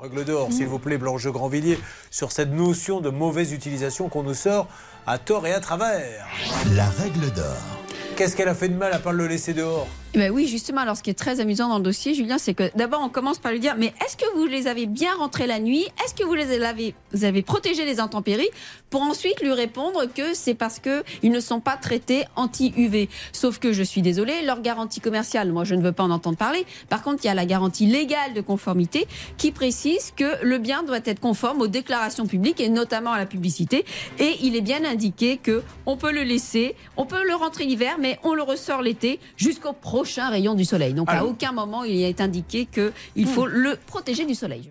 Règle d'or, s'il vous plaît, Blanche Grandvilliers, sur cette notion de mauvaise utilisation qu'on nous sort à tort et à travers. La règle d'or. Qu'est-ce qu'elle a fait de mal à part le laisser dehors? eh ben oui, justement. Alors, ce qui est très amusant dans le dossier, Julien, c'est que d'abord, on commence par lui dire Mais est-ce que vous les avez bien rentrés la nuit? Est-ce que vous les avez, vous avez intempéries? Pour ensuite lui répondre que c'est parce qu'ils ne sont pas traités anti-UV. Sauf que je suis désolée, leur garantie commerciale, moi, je ne veux pas en entendre parler. Par contre, il y a la garantie légale de conformité qui précise que le bien doit être conforme aux déclarations publiques et notamment à la publicité. Et il est bien indiqué que on peut le laisser, on peut le rentrer l'hiver, mais on le ressort l'été jusqu'au prochain rayon du soleil. Donc à aucun moment il est indiqué qu'il faut le protéger du soleil.